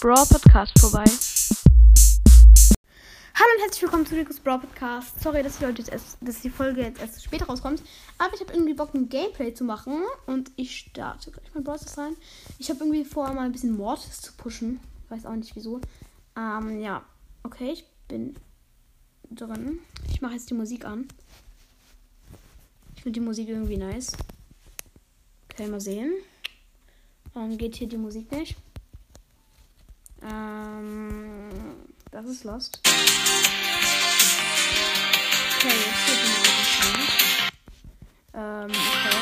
Brawl Podcast vorbei. Hallo und herzlich willkommen zu Rico's Brawl Podcast. Sorry, dass die, Leute jetzt erst, dass die Folge jetzt erst später rauskommt. Aber ich habe irgendwie Bock, ein Gameplay zu machen. Und ich starte gleich mal Brawl rein. Ich habe irgendwie vor, mal ein bisschen Mortis zu pushen. Weiß auch nicht wieso. Ähm, ja. Okay, ich bin drin. Ich mache jetzt die Musik an. Ich finde die Musik irgendwie nice. Okay, mal sehen. Warum geht hier die Musik nicht? Ähm, das ist Lost. Okay, jetzt geht die Musik an. Ähm, okay.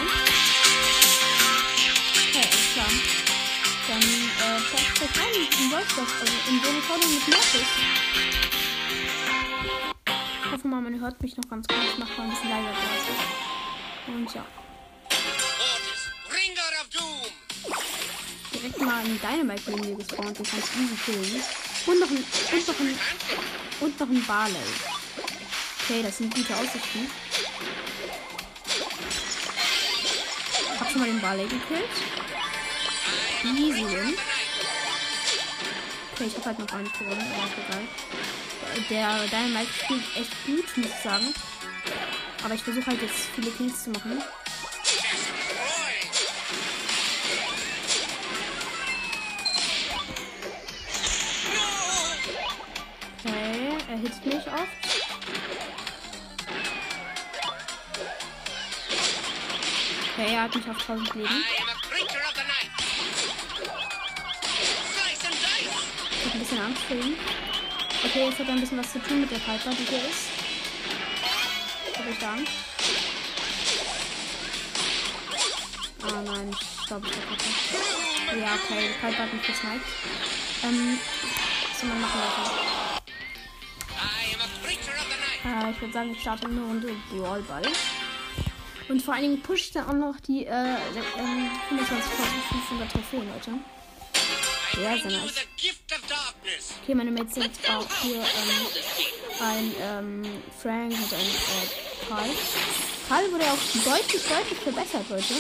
Okay, alles klar. Dann, äh, vielleicht vielleicht rein in Wolfsburg, also in eine Folge mit Mortis. Ich hoffe mal, man hört mich noch ganz gut. Ich mache mal ein bisschen leiser. Und ja. direkt mal eine Dynamite neben mir gespawnt. Den kannst easy killen. Und noch ein, und noch ein, und noch ein Barley. Okay, das sind gute Aussichten. Hab schon mal den Barley gekillt. Easy win. Okay, ich hab halt noch nicht gewonnen, aber egal. Der Dynamite spielt echt gut, muss ich sagen. Aber ich versuche halt jetzt viele Kills zu machen. Hitzt mich oft. Okay, er hat mich auf 1000 Leben. Ich hab ein bisschen Angst vor ihm. Okay, jetzt hat er ein bisschen was zu tun mit der Piper, die hier ist. Hab ich da Angst? Ah nein, ich glaube, ich hab Ja, okay, die Piper hat mich gesniped. Ähm, was soll man machen, Leute? Äh, ich würde sagen, ich starte eine Runde Brawlball. Und vor allen Dingen pusht dann auch noch die äh, ähm, 25.500 Trophäen, Leute. Sehr, sehr nice. Okay, meine Mates sind auch hier ähm, ein ähm, Frank und ein äh, Karl. Karl wurde auch deutlich, deutlich verbessert, Leute.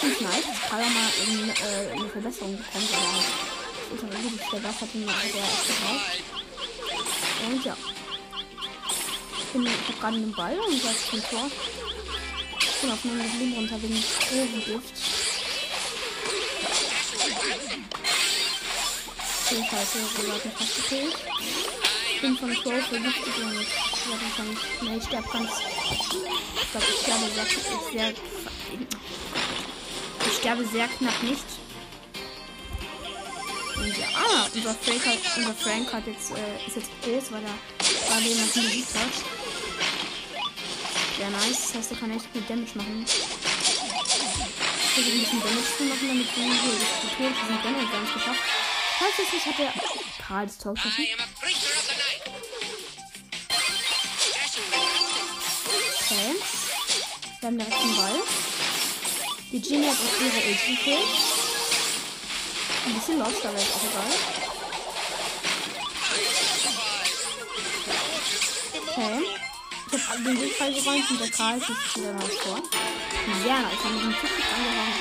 Finde nice, dass Karl mal in, äh, eine Verbesserung bekommt, aber ist aber wirklich verbessert, hat er echt gebraucht. Und ja bin, habe gerade einen Ball und jetzt ein Tor. Ich bin auf meinem Leben runter wegen Drogengift. Okay, scheiße, wir werden fast gekillt. Ich bin von Crow vergiftet und ich werde wahrscheinlich. Ne, ich sterbe ganz. Ich glaube, ich sterbe sehr, sehr. Ich sterbe sehr knapp nicht. Und ja, ah, unser Frank hat, unser Frank hat jetzt, äh, ist jetzt groß, weil er gerade jemanden besiegt hat. Sehr nice. Das heißt, er kann echt gut Damage machen. Ich versuche ein bisschen Damage zu machen, damit wir hier die Tore sind generell gar nicht geschafft. Falls es nicht, hat er Karl das Tor geschossen. Okay. Wir haben direkt den Ball. Die Genie hat auch ihre Ulti gekillt. Ein bisschen lost, aber ist auch egal. Okay. Ich den Weg freigeräumt und der Karl ist wieder nach vor. Sehr nice. Haben den Ticket angehauen.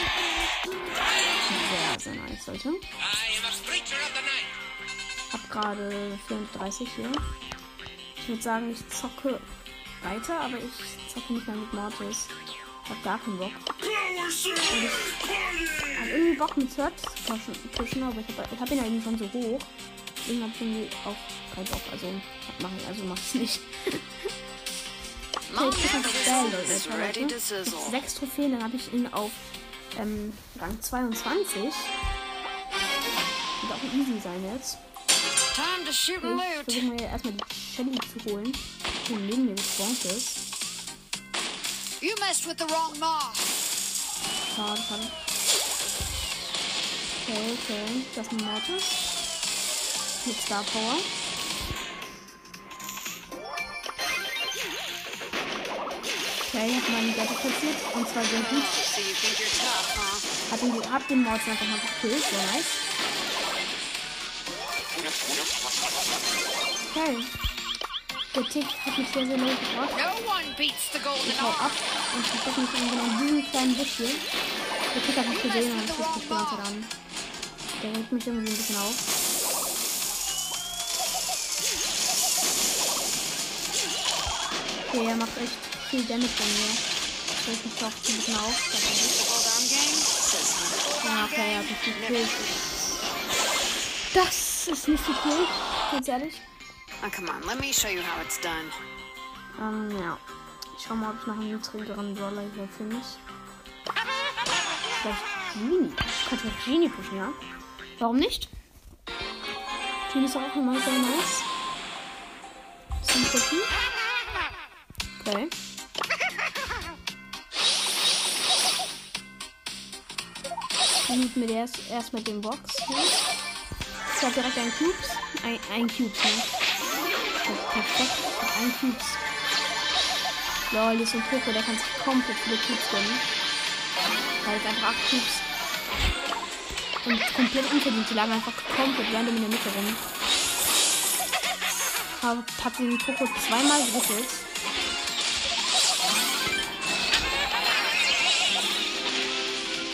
Sehr, sehr nice, Leute. Hab gerade 34 hier. Ich würde sagen, ich zocke weiter, aber ich zocke nicht mehr mit Mortis. Ich hab gar keinen Bock. ich hab irgendwie Bock mit Search zu pushen, aber ich hab, ich hab ihn ja eben schon so hoch. Deswegen hab ich irgendwie auch keinen Bock. Also, mach ich, also mach's nicht. Okay, ich bin auf Sechs Trophäen, dann habe ich ihn auf ähm, Rang 22. Wird auch easy sein jetzt. Ich versuche mir erstmal die Shelly zu holen, die neben mir gespawnt ist. You messed with the wrong mob. Schade, schade. Okay, okay. Das ist ein Mortis. Mit Star Power. Okay, hat meinen Ghetto platziert. Und zwar sehr gut. Hat den, hab den Mords einfach mal gekillt. Sehr nice. Okay. Der Tick hat mich sehr, sehr low gebracht. Ich hau ab und ich verstecke mich in genau diesem kleinen hier. Der Tick hat mich gesehen und ich mich Zeit an. Der regt mich irgendwie ein bisschen auf. Okay, er macht echt viel Damage bei mir. Regt mich doch ein bisschen auf. Ja, okay, er hat mich gekillt. Das ist nicht so cool, ganz ehrlich. Oh, come on, let me show you how it's done. Ähm, ja. Ich schau mal, ob ich noch einen niedrigeren Brawler hier finde. Vielleicht Genie. Ich könnte mit Genie pushen, ja? Warum nicht? Genie ist auch immer sehr nice. Zum Pushen. Okay. Dann mit erst, erst mit dem Box. Ich hab direkt einen Cubes. Ein, ein Cubes, ne? Perfekt. Ein Cubes. Lol, hier ist ein Poco, der kann sich komplett viele Cubes gönnen. Halt einfach 8 Cubes. Und komplett unverdient. Die lagen einfach komplett random in der Mitte rum. Hab, hab den Poco zweimal gerüttelt.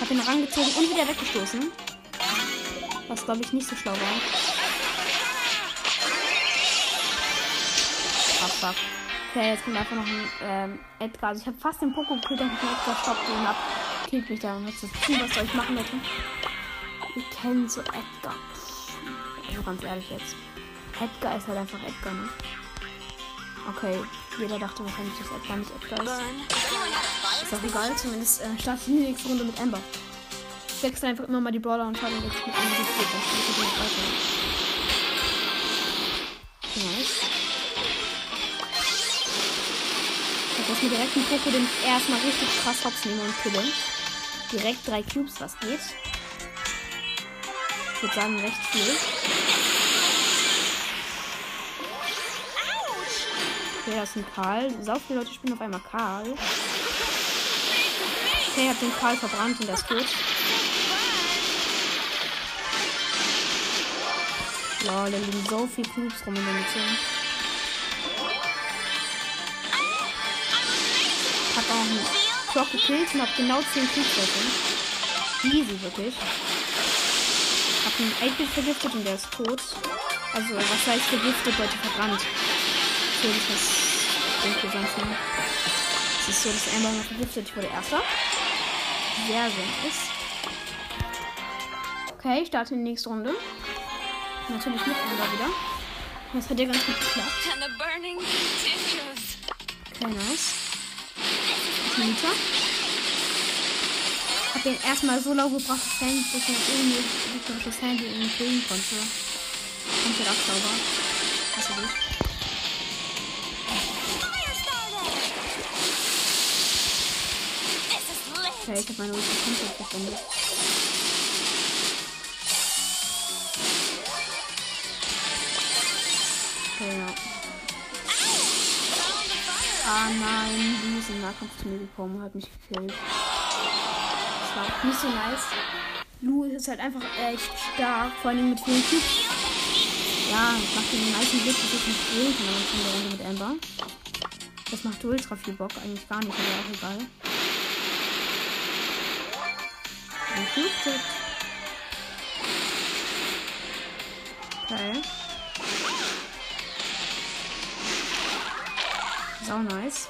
Hab ihn rangezogen und wieder weggestoßen. Was glaube ich nicht so schlau war. Ah, fuck. Okay, jetzt kommt einfach noch ein ähm, Edgar. Also ich habe fast den Poco gekillt, dann ich den Edgar stoppt und ab. Killt mich da und das was soll ich machen, Leute? Wir kennen so Edgar. Also ganz ehrlich jetzt. Edgar ist halt einfach Edgar, ne? Okay, jeder dachte wahrscheinlich, dass Edgar nicht Edgar ist. Ist auch egal, zumindest äh, ich die nächste Runde mit Amber. Ich wechsle einfach immer mal die Brawler und schaue jetzt mit nicht weiter. Nice. Ich muss mir direkt einen Poco, den ich erstmal richtig krass hops nehme und kille. Direkt drei Cubes, was geht. Ich würde sagen, recht viel. Okay, das ist ein Karl. Sau viele Leute spielen auf einmal Karl. Okay, ich hab den Karl verbrannt und ist tot. Lol, da liegen so viele Cubes rum in der Mitte. Hab auch einen Clock gekillt und hab genau 10 Cubes davon. Easy, wirklich. Hab einen 8-Bit vergiftet und der ist tot. Also, was heißt vergiftet, Leute, verbrannt. Natürlich, das denke ich sonst nicht. Es ist so, dass Amber noch vergiftet. Ich wurde erster. Sehr, sehr nice. Okay, ich starte in die nächste Runde. Natürlich mit Amber wieder. Das hat ja ganz gut geklappt. Okay, nice. Nita. Hab den erstmal so lau gebracht, dass Sandy dass er irgendwie das Handy irgendwie killen konnte. Komplett absauber. Also gut. Okay, ich hab meine Ulti komplett verwendet. Okay, ja. Ah nein, die ist im Nahkampf zu mir gekommen, hat mich gekillt. Das war nicht so nice. Lu ist halt einfach echt stark, vor allem mit vielen Cubes. Ja, macht den meisten Glück, dass ich nicht wählen kann der Runde mit Amber. Das macht ultra viel Bock, eigentlich gar nicht, aber auch egal. Cube Okay. Sau nice.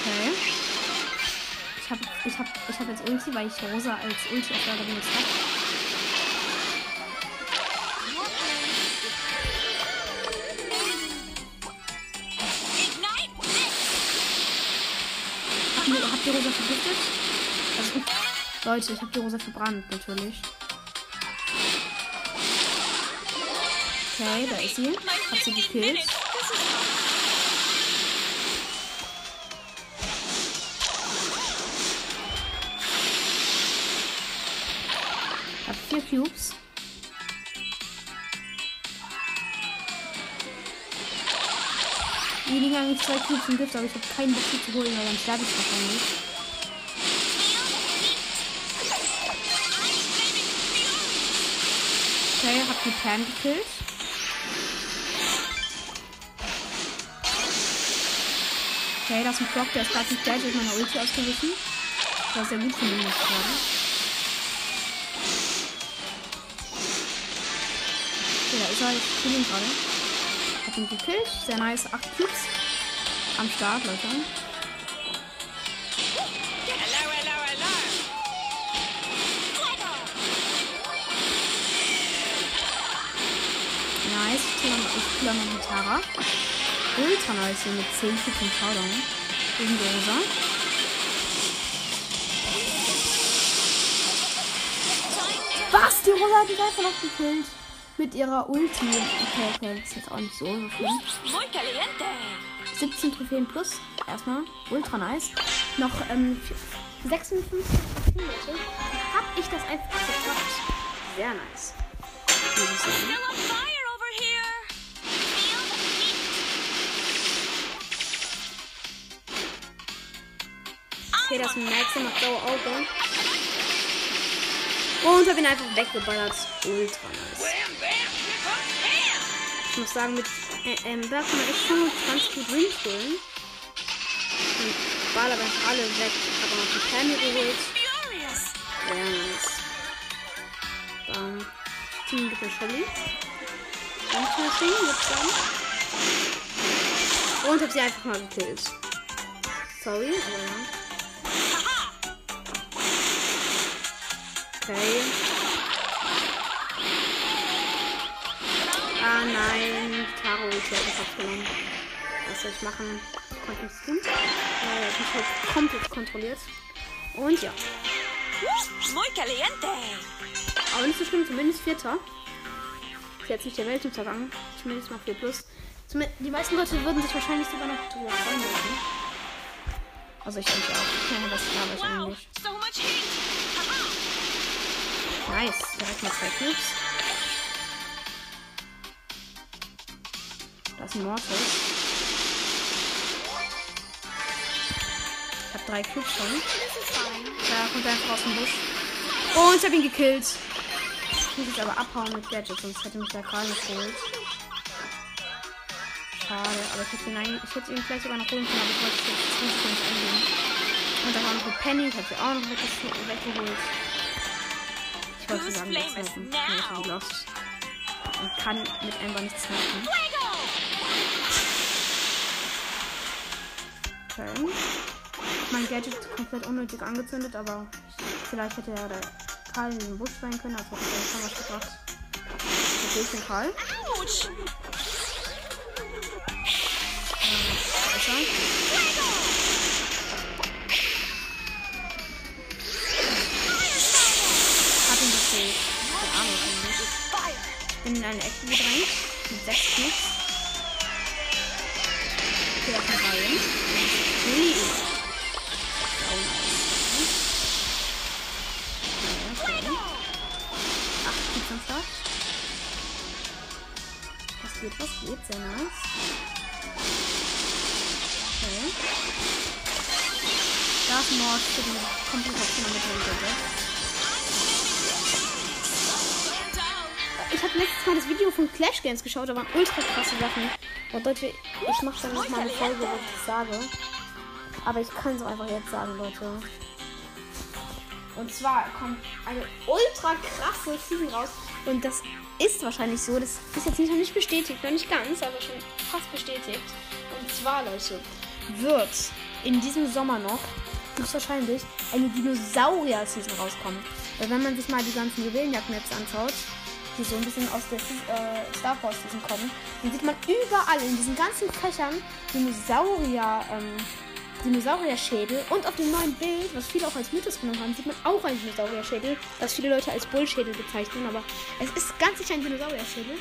Okay. Ich habe ich hab, ich hab jetzt Ulti, weil ich Rosa als Ulti auf Lager benutzt habe. Ihr Rosa vergiftet? Also, Leute, ich habe die Rosa verbrannt, natürlich. Okay, da ist sie. Hab sie gekillt. Hab vier Cubes. Eigentlich zwei Cubes im Gift, aber ich habe keinen Bock zu holen, weil dann sterbe ich wahrscheinlich. Okay, hab die Pam gekillt. Okay, das ist ein Flock, der ist gerade nicht gleich durch meine Ulti ausgewichen. Das war sehr gut von ihm, muss ich sagen. Okay, da ist er. Ich kill ihn gerade. Hab ihn gekillt. Sehr nice. 8 Cubes. Am Start, Leute. Nice. Ich noch mit Tara. Ultra nice hier mit 10 Cubes im Showdown. Gegen Rosa. Was? Die Rosa hat mich einfach noch gekillt. Mit ihrer Ulti. Okay, okay, das ist jetzt auch nicht so, so schlimm. Muy caliente. 17 Trophäen plus. Erstmal. Ultra nice. Noch ähm, 56 Trophäen, Leute. Hab ich das einfach geschafft. Sehr nice. Muss ich sagen. Okay, das Maxim macht blaue Auge. Und hab ihn einfach weggeballert. Ultra nice. Ich muss sagen, mit äh, ähm, da kann man echt 25 gut reinstellen. Und ballert einfach alle weg. Habe noch die Penny geholt. Sehr nice. Bam. Team mit der Shelly. Interesting, würde ich sagen. Und hab sie einfach mal gekillt. Sorry, aber ja. Okay. Ah nein, Taro ist ja einfach genommen. Was soll ich machen? Konnte nichts tun. Äh, ich mich halt komplett kontrolliert. Und ja. Muy caliente. Aber nicht so schlimm, zumindest Vierter. Ist jetzt nicht der Weltuntergang. Zumindest mal 4 plus. Zumindest, die meisten Leute würden sich wahrscheinlich sogar noch drüber freuen. Würden. Also ich denke auch. Ja, das glaube ich Wow, eigentlich. so much heat. Nice. Direkt mal zwei Cubes. Das ist ein Mortis. Ich habe drei Cubes schon. Da kommt er einfach aus dem Busch. Und ich habe ihn gekillt. Ich muss jetzt aber abhauen mit Gadget, sonst hätte mich der nicht geholt. Schade, aber ich hätte ihn, ich hätte ihn vielleicht sogar noch holen können, aber ich wollte es nicht ganz eingehen. Und da war noch eine Penny, ich habe sie auch noch weggeholt. Ich wollte Whose sagen, jetzt now? Ich bin lost. Und kann mit Ember nichts helfen. Okay. Mein Gadget ist komplett unnötig angezündet, aber vielleicht hätte ja der Karl in den Busch sein können, also hätte er schon was gebracht. Sehe ich den Karl. Er? Hat ihn gekillt. Der Arme finde ich. Bin in eine Ecke gedrängt. Mit sechs Cubes. Okay, das ist ein Acht Cubes am Start. Was geht, was geht? Sehr nice. Okay. Da ist ein Mord für die Komplikation. Ich habe letztes Mal das Video von Clash Games geschaut, da waren ultra krasse Sachen. Und Leute, ich mache dann nochmal eine Folge, wo ich sage. Aber ich kann es einfach jetzt sagen, Leute. Und zwar kommt eine ultra krasse Season raus. Und das ist wahrscheinlich so. Das ist jetzt nicht, noch nicht bestätigt, noch nicht ganz, aber schon fast bestätigt. Und zwar, Leute, wird in diesem Sommer noch höchstwahrscheinlich eine Dinosaurier-Season rauskommen. Weil wenn man sich mal die ganzen Juwelenjagd-Maps anschaut, die so ein bisschen aus der äh, Star Wars Season kommen, dann sieht man überall in diesen ganzen Fächern Dinosaurier, ähm, Dinosaurier-Schädel und auf dem neuen Bild, was viele auch als Mythos genommen haben, sieht man auch einen Dinosaurier-Schädel, was viele Leute als Bullschädel bezeichnen, aber es ist ganz sicher ein Dinosaurier-Schädel.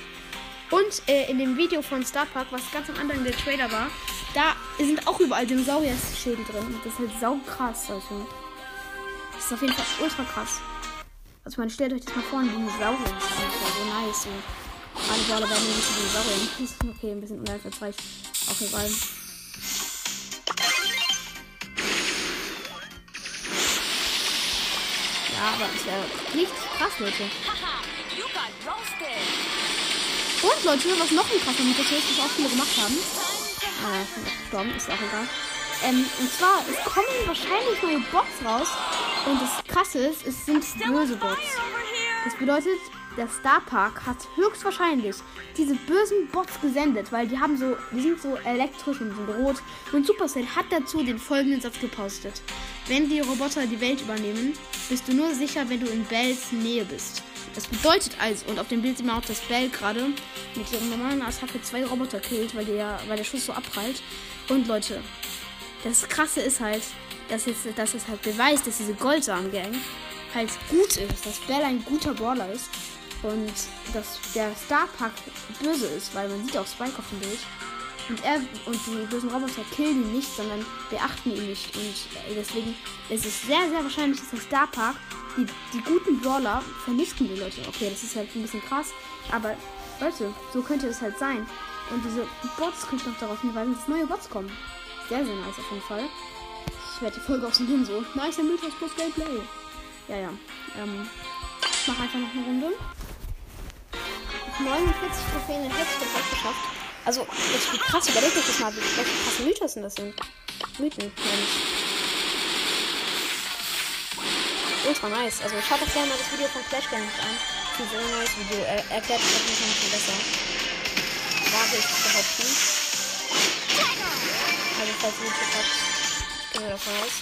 Und äh, in dem Video von Star Park, was ganz am Anfang der Trailer war, da sind auch überall Dinosaurier-Schädel drin. Und das ist halt sau krass, also. Das ist auf jeden Fall ultra krass. Also man stellt euch das mal vor, ein Dinosaurier. Das so nice. So. Alle Baller werden ein Dinosaurier. Okay, ein bisschen das reicht. Auch egal. Ja, aber es wäre richtig krass, Leute. Und Leute, was noch ein krasser Mythos ist, was auch viele gemacht haben. Ah, bin gestorben, ist auch egal. Ähm, und zwar, es kommen wahrscheinlich neue Bots raus. Und das Krasse ist, es sind böse Bots. Das bedeutet, der Star Park hat höchstwahrscheinlich diese bösen Bots gesendet, weil die haben so, die sind so elektrisch und sind rot. Und Supercell hat dazu den folgenden Satz gepostet. Wenn die Roboter die Welt übernehmen, bist du nur sicher, wenn du in Bells Nähe bist. Das bedeutet also, und auf dem Bild sieht man auch, dass Bell gerade mit ihrem normalen Attacke zwei Roboter killt, weil der, weil der Schuss so abprallt. Und Leute, das Krasse ist halt, dass es, dass es halt beweist, dass diese Goldsamen-Gang halt gut ist, dass Bell ein guter Brawler ist und dass der Star Park böse ist, weil man sieht auch Spike auf dem Bild. Und er und die bösen Roboter killen ihn nicht, sondern beachten ihn nicht. Und äh, deswegen ist es sehr, sehr wahrscheinlich, dass der Star Park die, die guten Brawler vernichten will, Leute. Okay, das ist halt ein bisschen krass. Aber Leute, so könnte es halt sein. Und diese Bots könnten noch darauf hinweisen, dass neue Bots kommen. Sehr, sehr nice auf jeden Fall. Ich werde die Folge auch so hin so. Nice Mythos plus Gameplay. Ja, ja. Ähm, ich mache einfach noch eine Runde. 49 Trophäen in Hexcode geschafft. Also, jetzt wie krass, überlegt euch das mal, welche krasse Mythos denn das sind. Mythen, Mensch. Ultra nice. Also, schaut doch gerne mal das Video von Clash Games an. Das ist ein neues Video. Er erklärt jeden Fall ein bisschen besser. Wage ich zu behaupten. Also, falls ihr YouTube habt, gehen wir davon aus.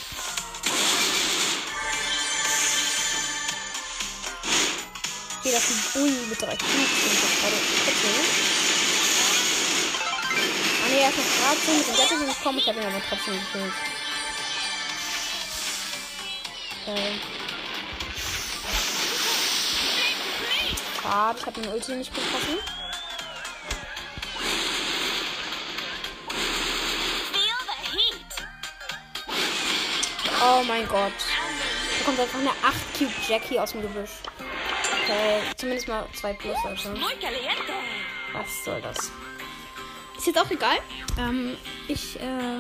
Okay, das ist ein Bulli mit drei Cubes, den ich jetzt gerade Ah ne, er gerade so mit dem Wetter nicht gekommen, ich habe ihn aber trotzdem gekillt. Ähm. Schade, ich habe den Ulti nicht getroffen. Oh mein Gott. Da kommt einfach eine 8 Cube Jackie aus dem Gebüsch. Okay, zumindest mal 2 plus, caliente. Was soll das? Ist jetzt auch egal. Ähm, ich äh,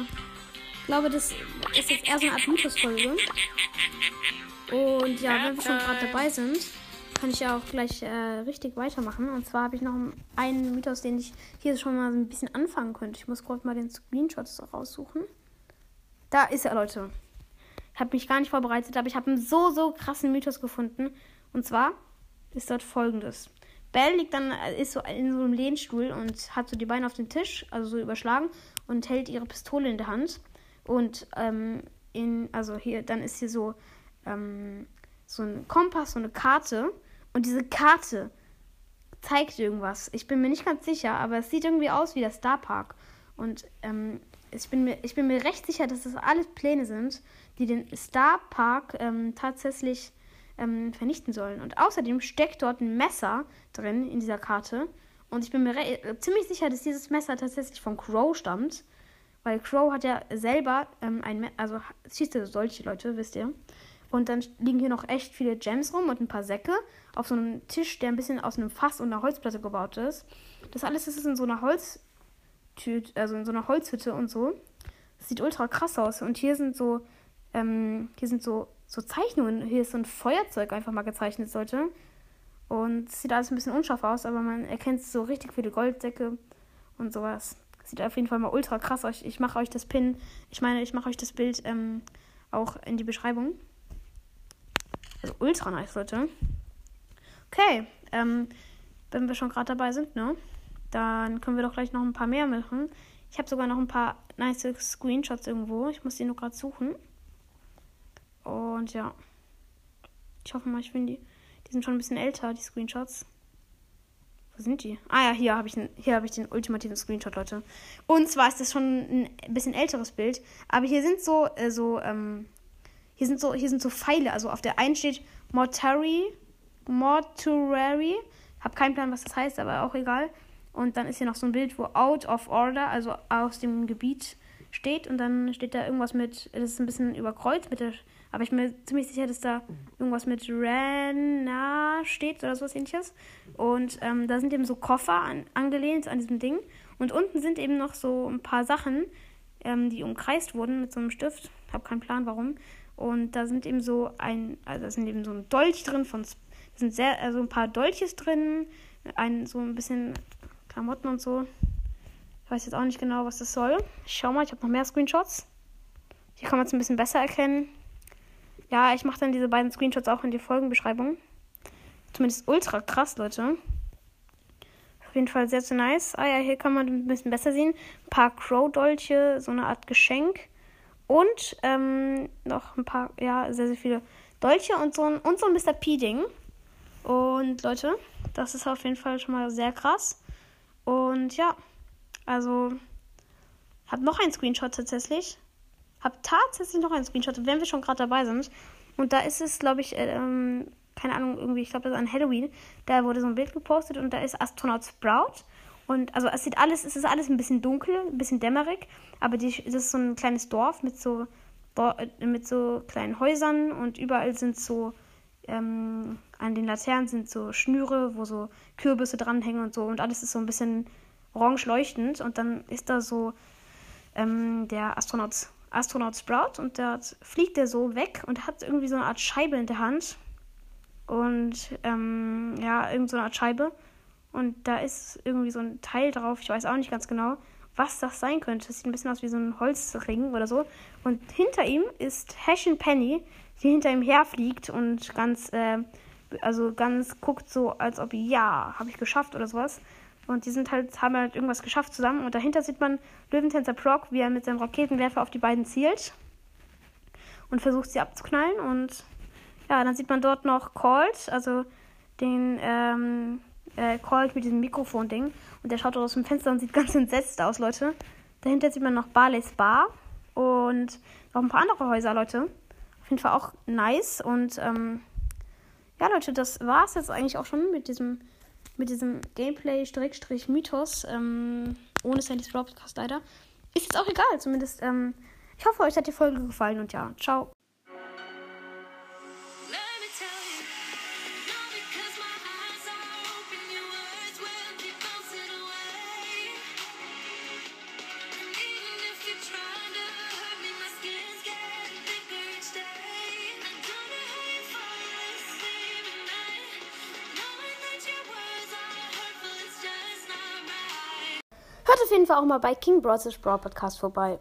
glaube, das ist jetzt eher so eine Art Mythos-Folge. Und ja, wenn wir schon gerade dabei sind, kann ich ja auch gleich äh, richtig weitermachen. Und zwar habe ich noch einen Mythos, den ich hier schon mal so ein bisschen anfangen könnte. Ich muss gerade mal den Screenshot raussuchen. Da ist er, Leute. Ich habe mich gar nicht vorbereitet, aber ich habe einen so, so krassen Mythos gefunden. Und zwar ist dort folgendes. Belle liegt dann, äh, ist so in so einem Lehnstuhl und hat so die Beine auf den Tisch, also so überschlagen und hält ihre Pistole in der Hand. Und ähm, in, also hier, dann ist hier so, ähm, so ein Kompass, so eine Karte. Und diese Karte zeigt irgendwas. Ich bin mir nicht ganz sicher, aber es sieht irgendwie aus wie der Star Park. Und ähm, ich, bin mir, ich bin mir recht sicher, dass das alles Pläne sind, die den Star Park ähm, tatsächlich ähm, vernichten sollen. Und außerdem steckt dort ein Messer drin in dieser Karte. Und ich bin mir äh, ziemlich sicher, dass dieses Messer tatsächlich von Crow stammt. Weil Crow hat ja selber ähm, ein Messer, also schießt er solche Leute, wisst ihr. Und dann liegen hier noch echt viele Gems rum und ein paar Säcke auf so einem Tisch, der ein bisschen aus einem Fass und einer Holzplatte gebaut ist. Das alles ist in so einer Holztüte, also in so einer Holzhütte und so. Das sieht ultra krass aus. Und hier sind so, ähm, hier sind so, so Zeichnungen. Hier ist so ein Feuerzeug einfach mal gezeichnet, Leute. Und sieht alles ein bisschen unscharf aus, aber man erkennt so richtig viele Goldsäcke und sowas. Sieht auf jeden Fall mal ultra krass aus. Ich mache euch das Pin, ich meine, ich mache euch das Bild ähm, auch in die Beschreibung. Also ultra nice, Leute. Okay, ähm, wenn wir schon gerade dabei sind, ne? Dann können wir doch gleich noch ein paar mehr machen. Ich habe sogar noch ein paar nice Screenshots irgendwo. Ich muss die nur gerade suchen. Und ja. Ich hoffe mal, ich finde die. Die sind schon ein bisschen älter, die Screenshots. Wo sind die? Ah ja, hier habe ich, den- hab ich den ultimativen Screenshot, Leute. Und zwar ist das schon ein bisschen älteres Bild. Aber hier sind so, äh, so, ähm, hier sind so, hier sind so Pfeile. Also auf der einen steht Mortuary, Mortuary. Hab keinen Plan, was das heißt, aber auch egal. Und dann ist hier noch so ein Bild, wo Out of Order, also aus dem Gebiet steht. Und dann steht da irgendwas mit, das ist ein bisschen überkreuzt mit der, aber ich bin mir ziemlich sicher, dass da irgendwas mit Rena steht oder sowas ähnliches. Und ähm, da sind eben so Koffer an, angelehnt an diesem Ding. Und unten sind eben noch so ein paar Sachen, ähm, die umkreist wurden mit so einem Stift. Hab keinen Plan, warum. Und da sind eben so ein, also da sind eben so ein Dolch drin von, da sind sehr, also ein paar Dolches drin, ein, so ein bisschen Klamotten und so. Ich weiß jetzt auch nicht genau, was das soll. Ich schau mal, ich habe noch mehr Screenshots. Hier kann man es ein bisschen besser erkennen. Ja, ich mache dann diese beiden Screenshots auch in die Folgenbeschreibung. Zumindest ultra krass, Leute. Auf jeden Fall sehr, sehr nice. Ah ja, hier kann man ein bisschen besser sehen. Ein paar Crow-Dolche, so eine Art Geschenk. Und ähm, noch ein paar, ja, sehr, sehr viele Dolche und so ein, und so ein Mr. P-Ding. Und Leute, das ist auf jeden Fall schon mal sehr krass. Und ja, also, hab noch einen Screenshot tatsächlich. Hab tatsächlich noch einen Screenshot, wenn wir schon gerade dabei sind. Und da ist es, glaube ich, ähm, keine Ahnung, irgendwie, ich glaube, das ist an Halloween. Da wurde so ein Bild gepostet und da ist Astronaut Sprout. Und also es sieht alles, es ist alles ein bisschen dunkel, ein bisschen dämmerig, aber die, das ist so ein kleines Dorf mit so mit so kleinen Häusern und überall sind so ähm, an den Laternen sind so Schnüre, wo so Kürbisse dranhängen und so und alles ist so ein bisschen orange leuchtend und dann ist da so ähm, der Astronaut Astronaut Sprout und da fliegt der so weg und hat irgendwie so eine Art Scheibe in der Hand und ähm, ja, irgend so eine Art Scheibe. Und da ist irgendwie so ein Teil drauf, ich weiß auch nicht ganz genau, was das sein könnte. Das sieht ein bisschen aus wie so ein Holzring oder so. Und hinter ihm ist Hashin Penny, die hinter ihm herfliegt und ganz, äh, also ganz guckt so, als ob, ja, habe ich geschafft oder sowas. Und die sind halt, haben halt irgendwas geschafft zusammen. Und dahinter sieht man Löwentänzer Proc, wie er mit seinem Raketenwerfer auf die beiden zielt. Und versucht sie abzuknallen. Und ja, dann sieht man dort noch Colt, also den ähm, äh, Colt mit diesem Mikrofon-Ding. Und der schaut dort aus dem Fenster und sieht ganz entsetzt aus, Leute. Dahinter sieht man noch Barley's Bar und noch ein paar andere Häuser, Leute. Auf jeden Fall auch nice. Und ähm, ja, Leute, das war es jetzt eigentlich auch schon mit diesem, mit diesem Gameplay-Mythos. Ähm, ohne Sandy's Broadcast leider. Ist jetzt auch egal, zumindest. Ähm, ich hoffe, euch hat die Folge gefallen und ja, ciao. Auch mal bei King Bros. Brawl Podcast vorbei.